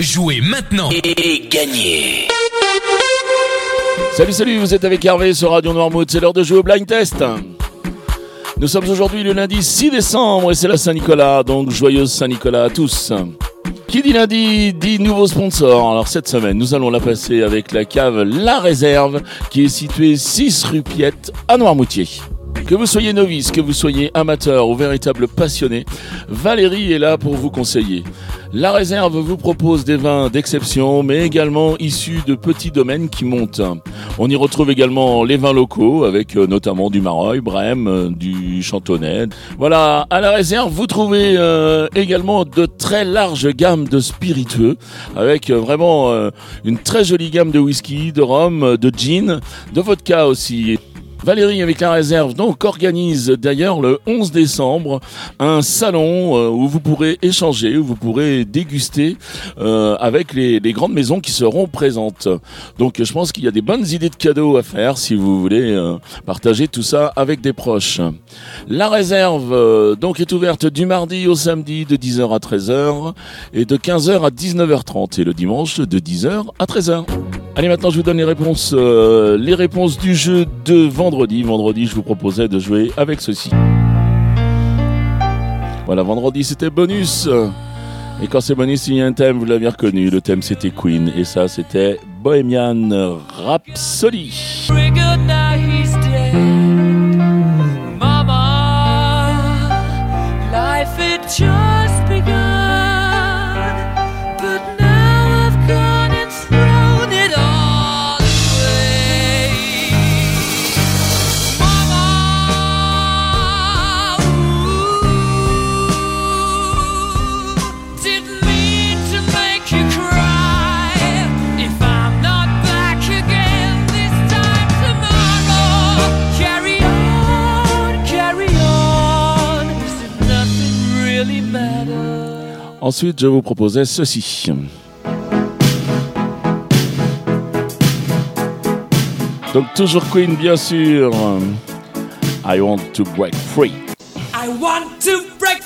Jouez maintenant et gagnez Salut, salut, vous êtes avec Hervé sur Radio Noirmouth, c'est l'heure de jouer au blind test. Nous sommes aujourd'hui le lundi 6 décembre et c'est la Saint-Nicolas, donc joyeuse Saint-Nicolas à tous. Qui dit lundi dit nouveau sponsor. Alors cette semaine, nous allons la passer avec la cave La Réserve qui est située 6 rue Piette à Noirmoutier. Que vous soyez novice, que vous soyez amateur ou véritable passionné, Valérie est là pour vous conseiller. La réserve vous propose des vins d'exception, mais également issus de petits domaines qui montent. On y retrouve également les vins locaux, avec euh, notamment du Mareuil, Brême, euh, du Chantonnay. Voilà, à la réserve, vous trouvez euh, également de très larges gammes de spiritueux, avec vraiment une très jolie gamme de whisky, de rhum, de gin, de vodka aussi. Valérie avec la réserve donc organise d'ailleurs le 11 décembre un salon euh, où vous pourrez échanger, où vous pourrez déguster euh, avec les, grandes maisons qui seront présentes. Donc je pense qu'il y a des bonnes idées de cadeaux à faire si vous voulez euh, partager tout ça avec des proches. La réserve donc est ouverte du mardi au samedi de 10h à 13h et de 15h à 19h30 et le dimanche de 10h à 13h. Allez, maintenant je vous donne les réponses, euh, les réponses du jeu de vendredi. Vendredi, je vous proposais de jouer avec ceci. Voilà, vendredi c'était bonus. Et quand c'est bonus, il y a un thème, vous l'avez reconnu. Le thème c'était Queen. Et ça c'était Bohemian Rhapsody. Ensuite, je vous proposais ceci. Donc toujours Queen, bien sûr. I want to break free. I want to break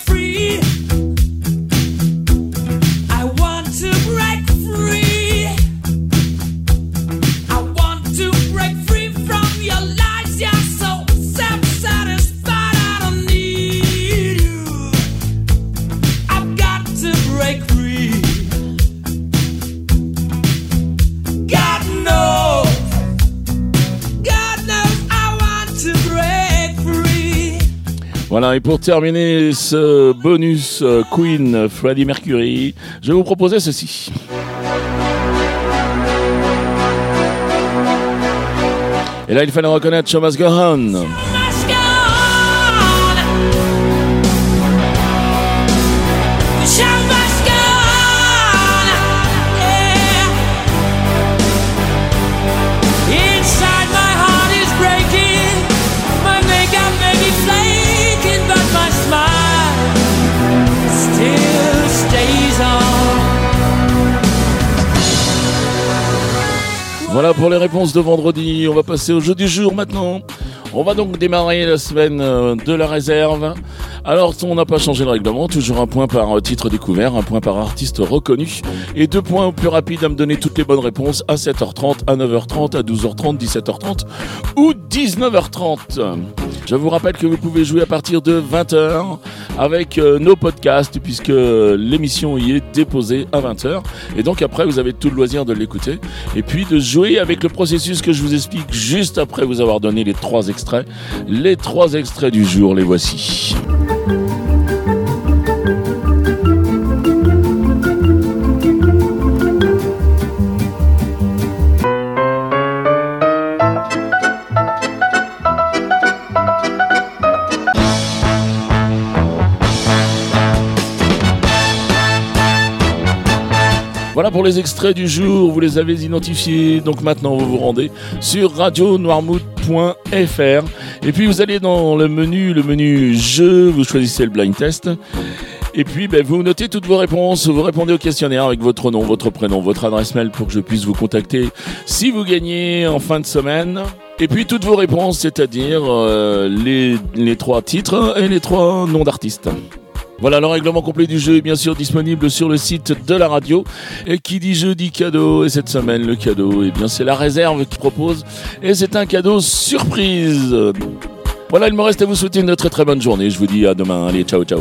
Voilà, et pour terminer ce bonus euh, Queen Freddie Mercury, je vais vous proposer ceci. Et là, il fallait reconnaître Thomas Gohan. Voilà pour les réponses de vendredi. On va passer au jeu du jour maintenant. On va donc démarrer la semaine euh, de la réserve. Alors, on n'a pas changé le règlement. Toujours un point par euh, titre découvert, un point par artiste reconnu. Et deux points au plus rapide à me donner toutes les bonnes réponses à 7h30, à 9h30, à 12h30, 17h30 ou 19h30. Je vous rappelle que vous pouvez jouer à partir de 20h avec euh, nos podcasts puisque l'émission y est déposée à 20h. Et donc après, vous avez tout le loisir de l'écouter et puis de jouer avec le processus que je vous explique juste après vous avoir donné les trois extraits. Les trois extraits du jour, les voici. Pour les extraits du jour, vous les avez identifiés. Donc maintenant, vous vous rendez sur radionoirmouth.fr et puis vous allez dans le menu, le menu jeu, vous choisissez le blind test. Et puis, ben, vous notez toutes vos réponses, vous répondez au questionnaire avec votre nom, votre prénom, votre adresse mail pour que je puisse vous contacter si vous gagnez en fin de semaine. Et puis toutes vos réponses, c'est-à-dire euh, les trois titres et les trois noms d'artistes. Voilà, le règlement complet du jeu est bien sûr disponible sur le site de la radio. Et qui dit jeu dit cadeau. Et cette semaine, le cadeau, eh bien, c'est la réserve qui propose. Et c'est un cadeau surprise. Voilà, il me reste à vous souhaiter une très très bonne journée. Je vous dis à demain. Allez, ciao, ciao.